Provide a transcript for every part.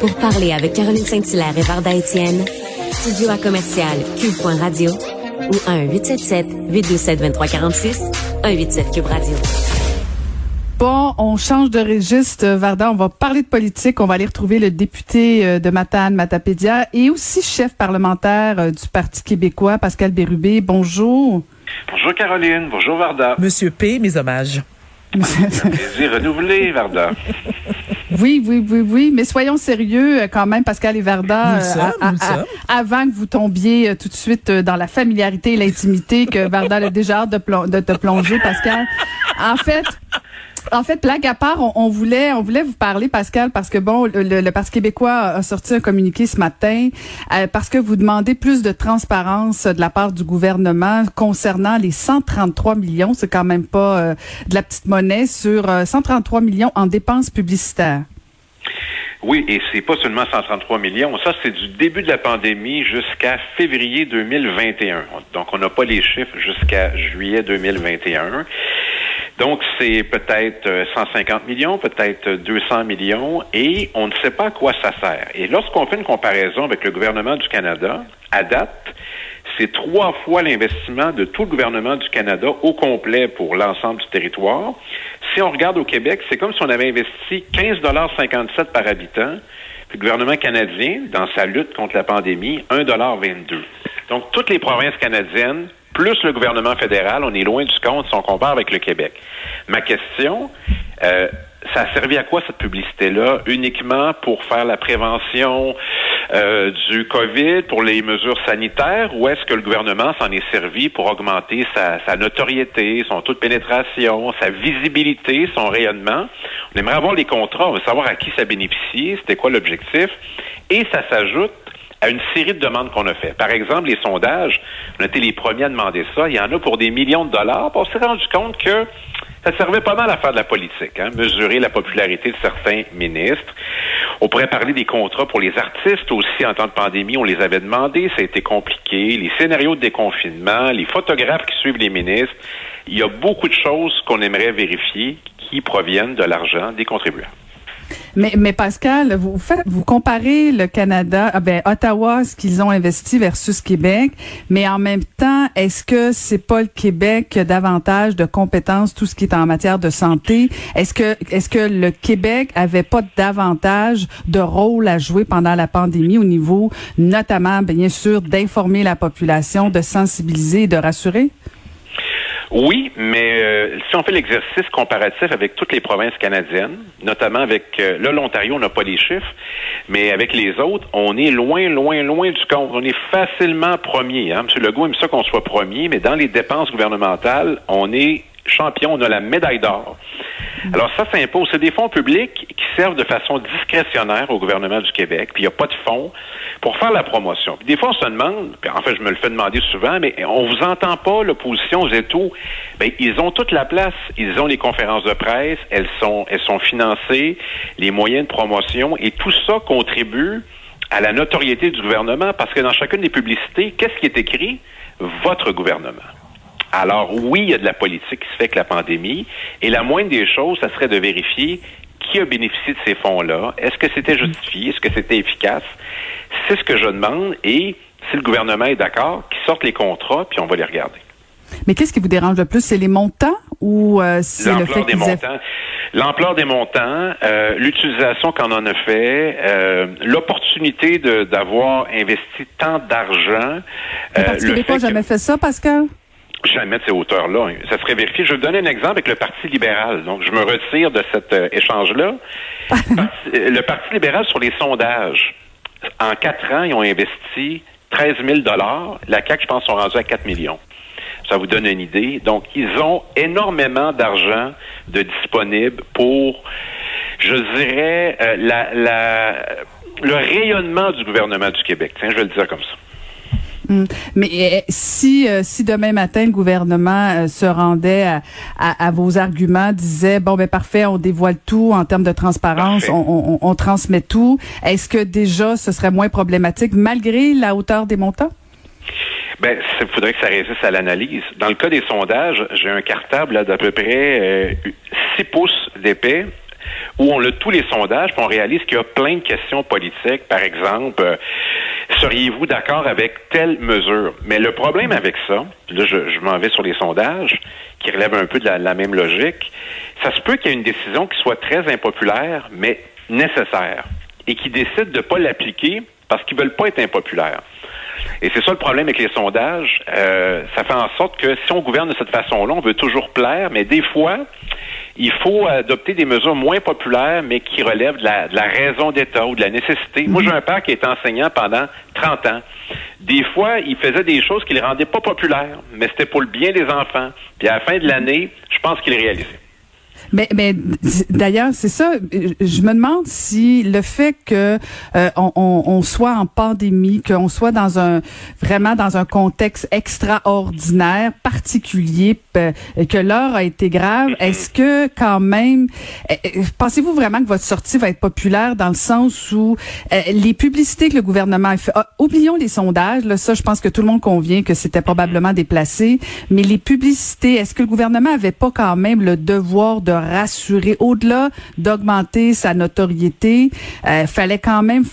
Pour parler avec Caroline Saint-Hilaire et Varda Étienne, studio à commercial cube.radio ou 1-877-827-2346, 187 Cube Radio. Bon, on change de registre, Varda. On va parler de politique. On va aller retrouver le député euh, de Matane, Matapédia, et aussi chef parlementaire euh, du Parti québécois, Pascal Bérubé. Bonjour. Bonjour Caroline. Bonjour Varda. Monsieur P, mes hommages. Plaisir renouvelé, Varda. Oui, oui, oui, oui, mais soyons sérieux euh, quand même, Pascal et Varda, Nous sommes, nous sommes. avant que vous tombiez tout de suite dans la familiarité et l'intimité que Varda a déjà hâte de te plonger, Pascal. En fait, en fait, blague à part, on, voulait, vous parler, Pascal, parce que bon, le, le- Parti québécois a sorti un communiqué ce matin euh, parce que vous demandez plus de transparence de la part du gouvernement concernant les 133 millions, c'est quand même pas euh, de la petite monnaie sur euh, 133 millions en dépenses publicitaires. Oui, et c'est pas seulement 133 millions. Ça, c'est du début de la pandémie jusqu'à février 2021. Donc, on n'a pas les chiffres jusqu'à juillet 2021. Donc, c'est peut-être euh, 150 millions, peut-être 200 millions, et on ne sait pas à quoi ça sert. Et lorsqu'on fait une comparaison avec le gouvernement du Canada, à date, c'est trois fois l'investissement de tout le gouvernement du Canada au complet pour l'ensemble du territoire. Si on regarde au Québec, c'est comme si on avait investi 15,57 par habitant, puis le gouvernement canadien, dans sa lutte contre la pandémie, 1,22 Donc, toutes les provinces canadiennes, plus le gouvernement fédéral, on est loin du compte si on compare avec le Québec. Ma question, euh, ça a servi à quoi cette publicité-là? Uniquement pour faire la prévention euh, du COVID, pour les mesures sanitaires, ou est-ce que le gouvernement s'en est servi pour augmenter sa, sa notoriété, son taux de pénétration, sa visibilité, son rayonnement? On aimerait avoir les contrats, on veut savoir à qui ça bénéficie, c'était quoi l'objectif, et ça s'ajoute à une série de demandes qu'on a fait. Par exemple, les sondages, on a été les premiers à demander ça. Il y en a pour des millions de dollars. On s'est rendu compte que ça servait pas mal à de la politique, hein, mesurer la popularité de certains ministres. On pourrait parler des contrats pour les artistes aussi en temps de pandémie. On les avait demandés, ça a été compliqué. Les scénarios de déconfinement, les photographes qui suivent les ministres. Il y a beaucoup de choses qu'on aimerait vérifier qui proviennent de l'argent des contribuables. Mais, mais Pascal, vous faites, vous comparez le Canada, ah ben Ottawa, ce qu'ils ont investi versus Québec, mais en même temps, est-ce que c'est pas le Québec qui a davantage de compétences, tout ce qui est en matière de santé? Est-ce que est-ce que le Québec avait pas davantage de rôle à jouer pendant la pandémie au niveau, notamment bien sûr, d'informer la population, de sensibiliser, de rassurer? Oui, mais euh, si on fait l'exercice comparatif avec toutes les provinces canadiennes, notamment avec euh, là l'Ontario, on n'a pas les chiffres, mais avec les autres, on est loin, loin, loin du compte. On est facilement premier. Hein. M. Legault aime ça qu'on soit premier, mais dans les dépenses gouvernementales, on est champion, on a la médaille d'or. Alors ça s'impose. C'est des fonds publics de façon discrétionnaire au gouvernement du Québec, puis il n'y a pas de fonds pour faire la promotion. Des fois, on se demande, puis en fait, je me le fais demander souvent, mais on vous entend pas, l'opposition, vous êtes où? Ben, ils ont toute la place. Ils ont les conférences de presse, elles sont, elles sont financées, les moyens de promotion, et tout ça contribue à la notoriété du gouvernement, parce que dans chacune des publicités, qu'est-ce qui est écrit? Votre gouvernement. Alors oui, il y a de la politique qui se fait avec la pandémie, et la moindre des choses, ça serait de vérifier qui a bénéficié de ces fonds-là? Est-ce que c'était justifié? Est-ce que c'était efficace? C'est ce que je demande, et si le gouvernement est d'accord, qu'ils sortent les contrats, puis on va les regarder. Mais qu'est-ce qui vous dérange le plus? C'est les montants ou euh, c'est le fait L'ampleur des montants. L'ampleur des montants, euh, l'utilisation qu'on en a fait, euh, l'opportunité d'avoir investi tant d'argent. Euh, le québécois n'a jamais fait ça, Pascal? Jamais de ces hauteurs-là. Ça serait vérifié. Je vais vous donner un exemple avec le Parti libéral. Donc, je me retire de cet euh, échange-là. Euh, le Parti libéral, sur les sondages, en quatre ans, ils ont investi 13 000 La CAQ, je pense, sont rendus à 4 millions. Ça vous donne une idée. Donc, ils ont énormément d'argent de disponible pour, je dirais, euh, la, la, le rayonnement du gouvernement du Québec. Tiens, je vais le dire comme ça. Hum. Mais euh, si euh, si demain matin le gouvernement euh, se rendait à, à- à vos arguments, disait bon ben parfait, on dévoile tout en termes de transparence, on, on- on transmet tout, est-ce que déjà ce serait moins problématique malgré la hauteur des montants? Ben, il faudrait que ça résiste à l'analyse. Dans le cas des sondages, j'ai un cartable d'à peu près euh, 6 pouces d'épais où on a tous les sondages, puis on réalise qu'il y a plein de questions politiques. Par exemple, euh, seriez-vous d'accord avec telle mesure? Mais le problème avec ça, là, je, m'en vais sur les sondages, qui relèvent un peu de la, même logique, ça se peut qu'il y ait une décision qui soit très impopulaire, mais nécessaire, et qui décide de ne pas l'appliquer parce qu'ils veulent pas être impopulaires. Et c'est ça le problème avec les sondages. Euh, ça fait en sorte que si on gouverne de cette façon-là, on veut toujours plaire, mais des fois, il faut adopter des mesures moins populaires, mais qui relèvent de la, de la raison d'État ou de la nécessité. Moi, j'ai un père qui était enseignant pendant 30 ans. Des fois, il faisait des choses qui ne le rendaient pas populaires, mais c'était pour le bien des enfants. Puis à la fin de l'année, je pense qu'il réalisait. Mais, mais d'ailleurs, c'est ça. Je me demande si le fait que euh, on, on- soit en pandémie, qu'on soit dans un vraiment dans un contexte extraordinaire, particulier, pe- que l'heure a été grave, est-ce que quand même, euh, euh, pensez-vous vraiment que votre sortie va être populaire dans le sens où euh, les publicités que le gouvernement a fait, ah, oublions les sondages, là, ça, je pense que tout le monde convient que c'était probablement déplacé, mais les publicités, est-ce que le gouvernement avait pas quand même le devoir de rassurer, au-delà d'augmenter sa notoriété, euh, fallait quand même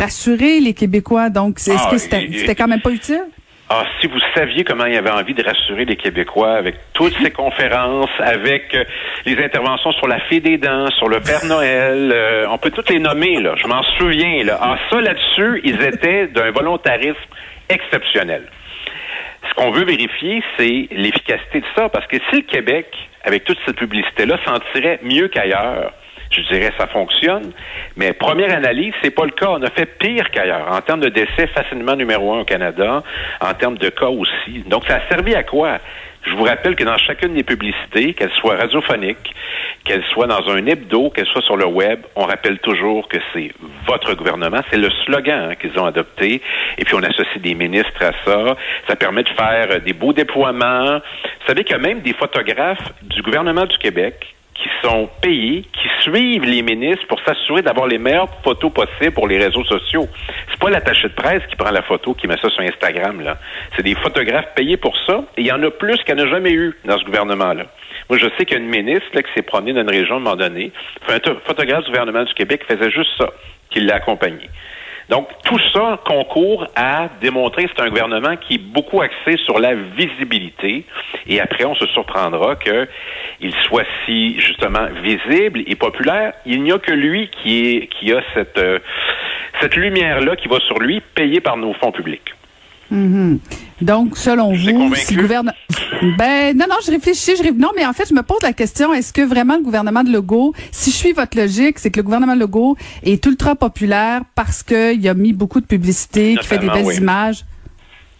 rassurer les Québécois. Donc, est-ce Ah, que c'était quand même pas utile? Ah, si vous saviez comment il avait envie de rassurer les Québécois avec toutes ces conférences, avec euh, les interventions sur la fée des dents, sur le Père Noël, euh, on peut toutes les nommer, là. Je m'en souviens, là. Ah, ça, là-dessus, ils étaient d'un volontarisme exceptionnel. Ce qu'on veut vérifier, c'est l'efficacité de ça, parce que si le Québec, avec toute cette publicité-là, s'en tirait mieux qu'ailleurs, je dirais ça fonctionne, mais première analyse, c'est pas le cas. On a fait pire qu'ailleurs. En termes de décès, facilement numéro un au Canada, en termes de cas aussi. Donc, ça a servi à quoi? Je vous rappelle que dans chacune des publicités, qu'elles soient radiophoniques, qu'elles soient dans un hebdo, qu'elles soient sur le web, on rappelle toujours que c'est votre gouvernement. C'est le slogan hein, qu'ils ont adopté. Et puis, on associe des ministres à ça. Ça permet de faire des beaux déploiements. Vous savez qu'il y a même des photographes du gouvernement du Québec qui sont payés, qui suivent les ministres pour s'assurer d'avoir les meilleures photos possibles pour les réseaux sociaux. C'est pas l'attaché de presse qui prend la photo, qui met ça sur Instagram, là. C'est des photographes payés pour ça, et il y en a plus qu'il n'y en a jamais eu dans ce gouvernement-là. Moi, je sais qu'il y a une ministre là, qui s'est promenée dans une région à un moment donné, un to- photographe du gouvernement du Québec faisait juste ça, qui l'a accompagné. Donc, tout ça concourt à démontrer que c'est un gouvernement qui est beaucoup axé sur la visibilité. Et après, on se surprendra qu'il soit si, justement, visible et populaire. Il n'y a que lui qui, est, qui a cette, euh, cette lumière-là qui va sur lui, payée par nos fonds publics. Mhm. Donc, selon Je vous si le gouvernement... Ben, non, non, je réfléchis, je réfléchis. Non, mais en fait, je me pose la question, est-ce que vraiment le gouvernement de Legault, si je suis votre logique, c'est que le gouvernement de Legault est ultra populaire parce qu'il a mis beaucoup de publicité, qui fait des belles oui. images?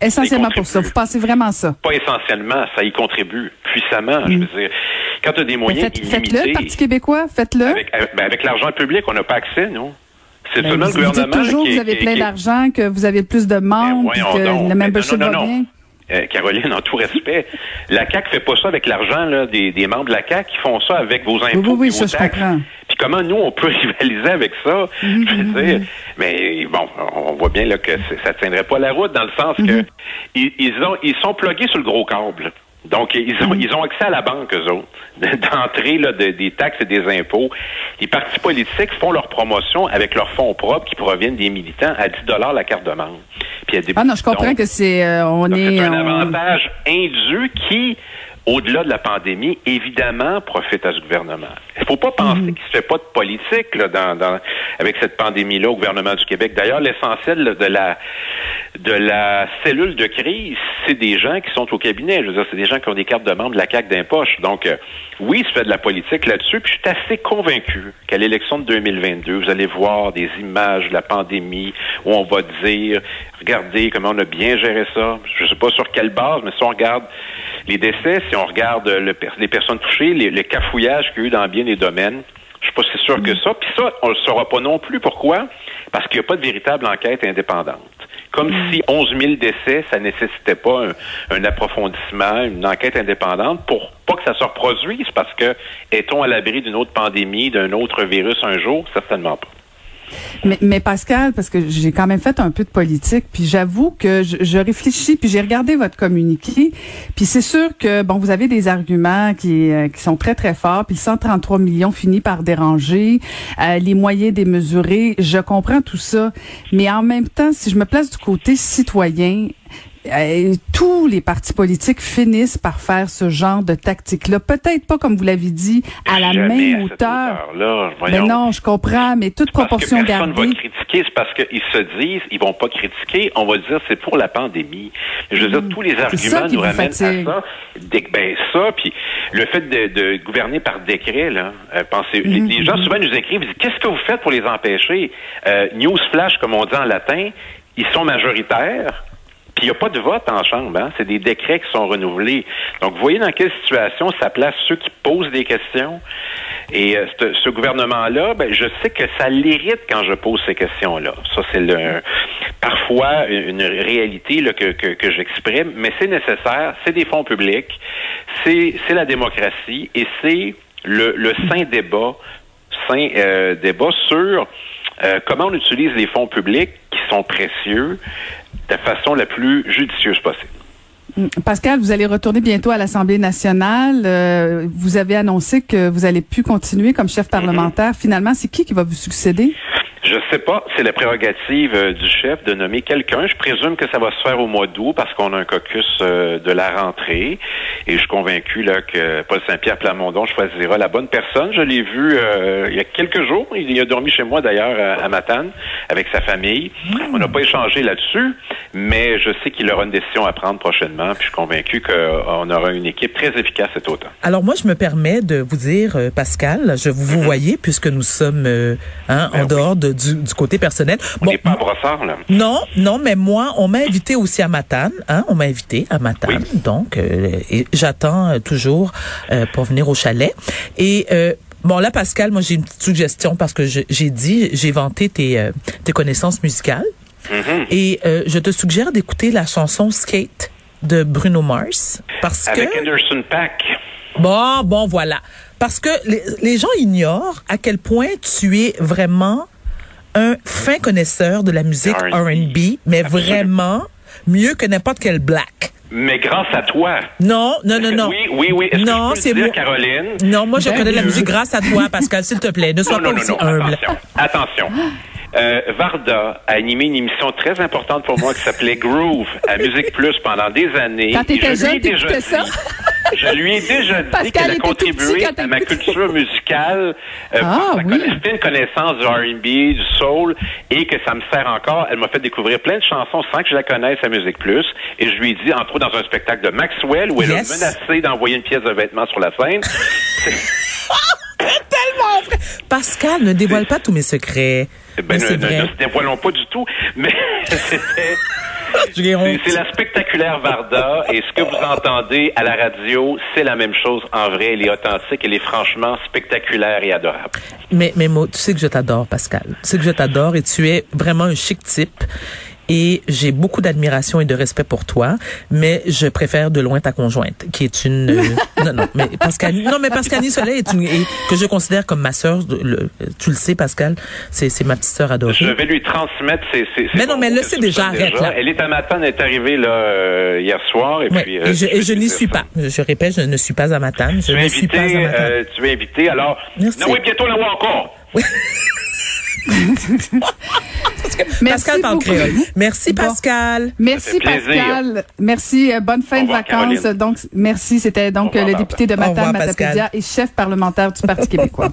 Essentiellement pour ça. Vous pensez vraiment ça? Pas essentiellement, ça y contribue puissamment. Je veux dire, quand tu as des Ben, moyens faites- Faites-le, illimités, Parti québécois, faites-le. avec, avec, ben, avec l'argent public, on n'a pas accès, nous. C'est Ben, seulement vous, le vous dites gouvernement toujours qui que vous avez plein d'argent, que vous avez plus de membres, puis voyons que donc. le Ben, membership non, non, va non. bien. Euh, Caroline, en tout respect, la CAC fait pas ça avec l'argent des, des membres de la CAC, ils font ça avec vos impôts, oui, oui, ça, vos je taxes. comprends. Puis comment nous on peut rivaliser avec ça? Mhm, Je veux dire, mais bon, on voit bien là que ça tiendrait pas la route dans le sens Mhm. que ils, ils ont ils sont plugués sur le gros câble. Donc, ils ont, ils ont accès à la banque, eux autres, d'entrée là, de- des taxes et des impôts. Les partis politiques font leur promotion avec leurs fonds propres qui proviennent des militants à 10 la carte de membre. Puis il y a des- Ah non, je comprends donc, que c'est euh, on donc, est c'est un on- avantage indu qui, au-delà de la pandémie, évidemment, profite à ce gouvernement. Il faut pas penser Mhm. qu'il se fait pas de politique là, dans, dans- avec cette pandémie-là au gouvernement du Québec. D'ailleurs, l'essentiel de la de la cellule de crise, c'est des gens qui sont au cabinet. Je veux dire, c'est des gens qui ont des cartes de membres de la CAQ d'un poche. Donc, euh, oui, il se fait de la politique là-dessus. Puis je suis assez convaincu qu'à l'élection de 2022, vous allez voir des images de la pandémie où on va dire, regardez comment on a bien géré ça. Je sais pas sur quelle base, mais si on regarde les décès, si on regarde le les personnes touchées, les, le cafouillage qu'il y a eu dans bien des domaines, je suis pas si sûr que ça. Puis ça, on le saura pas non plus. Pourquoi? Parce qu'il n'y a pas de véritable enquête indépendante. Comme si 11 000 décès, ça nécessitait pas un, un approfondissement, une enquête indépendante pour pas que ça se reproduise, parce que est-on à l'abri d'une autre pandémie, d'un autre virus un jour? Certainement pas. Mais, mais Pascal, parce que j'ai quand même fait un peu de politique, puis j'avoue que je, je réfléchis, puis j'ai regardé votre communiqué, puis c'est sûr que bon, vous avez des arguments qui, euh, qui sont très très forts, puis le 133 millions finit par déranger, euh, les moyens démesurés, je comprends tout ça, mais en même temps, si je me place du côté citoyen, tous les partis politiques finissent par faire ce genre de tactique-là. Peut-être pas, comme vous l'avez dit, à la Jamais même à hauteur. Mais Voyons. non, je comprends, mais toute Parce que proportion personne gardée. va critiquer, c'est parce qu'ils se disent, ils vont pas critiquer, on va dire c'est pour la pandémie. Je veux dire, tous les arguments nous ramènent fatigue. à ça. Dé- ben ça, puis le fait de, de gouverner par décret, là, euh, pensez, les, les gens souvent nous écrivent, ils disent, qu'est-ce que vous faites pour les empêcher? Euh, news flash, comme on dit en latin, ils sont majoritaires. Puis il n'y a pas de vote en chambre, hein? c'est des décrets qui sont renouvelés. Donc, vous voyez dans quelle situation ça place ceux qui posent des questions. Et euh, ce, ce gouvernement-là, ben, je sais que ça l'irrite quand je pose ces questions-là. Ça, c'est le, parfois une réalité là, que, que, que j'exprime, mais c'est nécessaire, c'est des fonds publics, c'est c'est la démocratie et c'est le, le sain débat, sain euh, débat sur euh, comment on utilise les fonds publics qui sont précieux de la façon la plus judicieuse possible? Pascal, vous allez retourner bientôt à l'Assemblée nationale. Euh, vous avez annoncé que vous allez plus continuer comme chef parlementaire. Finalement, c'est qui qui va vous succéder? Je sais pas, c'est la prérogative euh, du chef de nommer quelqu'un. Je présume que ça va se faire au mois d'août parce qu'on a un caucus euh, de la rentrée et je suis convaincu là que Paul Saint-Pierre Plamondon choisira la bonne personne. Je l'ai vu euh, il y a quelques jours. Il a dormi chez moi d'ailleurs à, Matane avec sa famille. On n'a pas échangé là-dessus, mais je sais qu'il aura une décision à prendre prochainement. Puis je suis convaincu qu'on aura une équipe très efficace cet automne. Alors moi, je me permets de vous dire, euh, Pascal, je vous vous voyez puisque nous sommes hein, Ben en oui. dehors de, du, du côté personnel. On n'est pas à brossard, là. Non, non, mais moi, on m'a invité aussi à Matane. Hein, on m'a invité à Matane. Donc, euh, j'attends euh, toujours euh, pour venir au chalet. Et bon, là, Pascal, moi, j'ai une petite suggestion parce que j'ai dit, j'ai vanté tes, tes connaissances musicales. Mhm. Et je te suggère d'écouter la chanson Skate de Bruno Mars parce Avec que Anderson Pack. Bon, bon, voilà. Parce que les, les gens ignorent à quel point tu es vraiment un fin connaisseur de la musique R&B. Mais vraiment mieux que n'importe quel black. Mais grâce à toi. Non, non, non, non. Oui, oui, oui. Est-ce Non, que je peux c'est dire, moi. Caroline? Non, moi, je Ben connais la musique grâce à toi, Pascal, s'il te plaît. Ne sois Non, pas non, aussi non, humble. attention. Attention. Euh, Varda a animé une émission très importante pour moi qui s'appelait Groove à Musique Plus pendant des années. Quand t'étais Et je lui ai jeune, t'écoutais ça? Je lui ai déjà dit qu'elle a contribué à ma culture musicale euh, Ah, par oui. fine connaissance du R&B, du soul, et que ça me sert encore. Elle m'a fait découvrir plein de chansons sans que je la connaisse à Musique Plus. Et je lui ai dit, entre autres, dans un spectacle de Maxwell, où elle Yes. a menacé d'envoyer une pièce de vêtements sur la scène. Tellement vrai. Pascal, ne dévoile pas tous mes secrets. Ben, ne, c'est ne- ne se dévoilons pas du tout, mais c'était... C'est c'est la spectaculaire Varda et ce que vous entendez à la radio, c'est la même chose en vrai. Elle est authentique, elle est franchement spectaculaire et adorable. Mais, mais moi, tu sais que je t'adore, Pascal. Tu sais que je t'adore et tu es vraiment un chic type. Et j'ai beaucoup d'admiration et de respect pour toi, mais je préfère de loin ta conjointe, qui est une euh, non non mais Pascal non mais Pascali Soleil est une est- que je considère comme ma sœur. tu le sais Pascal, c'est c'est ma petite sœur adorée. Je vais lui transmettre ses, ses, ses Mais non, mais elle le sait déjà, arrête, là. Elle est à Matane, elle est arrivée là euh, hier soir et Ouais, puis. et euh, je, et je n'y suis pas. Je, répète, je ne suis pas à Matane. Je Tu ne suis pas à invité, Matane. euh, tu es invité. Alors, Merci. non, oui, bientôt la voir encore. Merci Pascal parle beaucoup. créole. Merci Bon. Pascal. Merci. Pascal. Merci. euh, bonne fin de vacances. Caroline. Donc merci. C'était donc revoir, euh, le député de Matane. Matapédia et chef parlementaire du Parti québécois.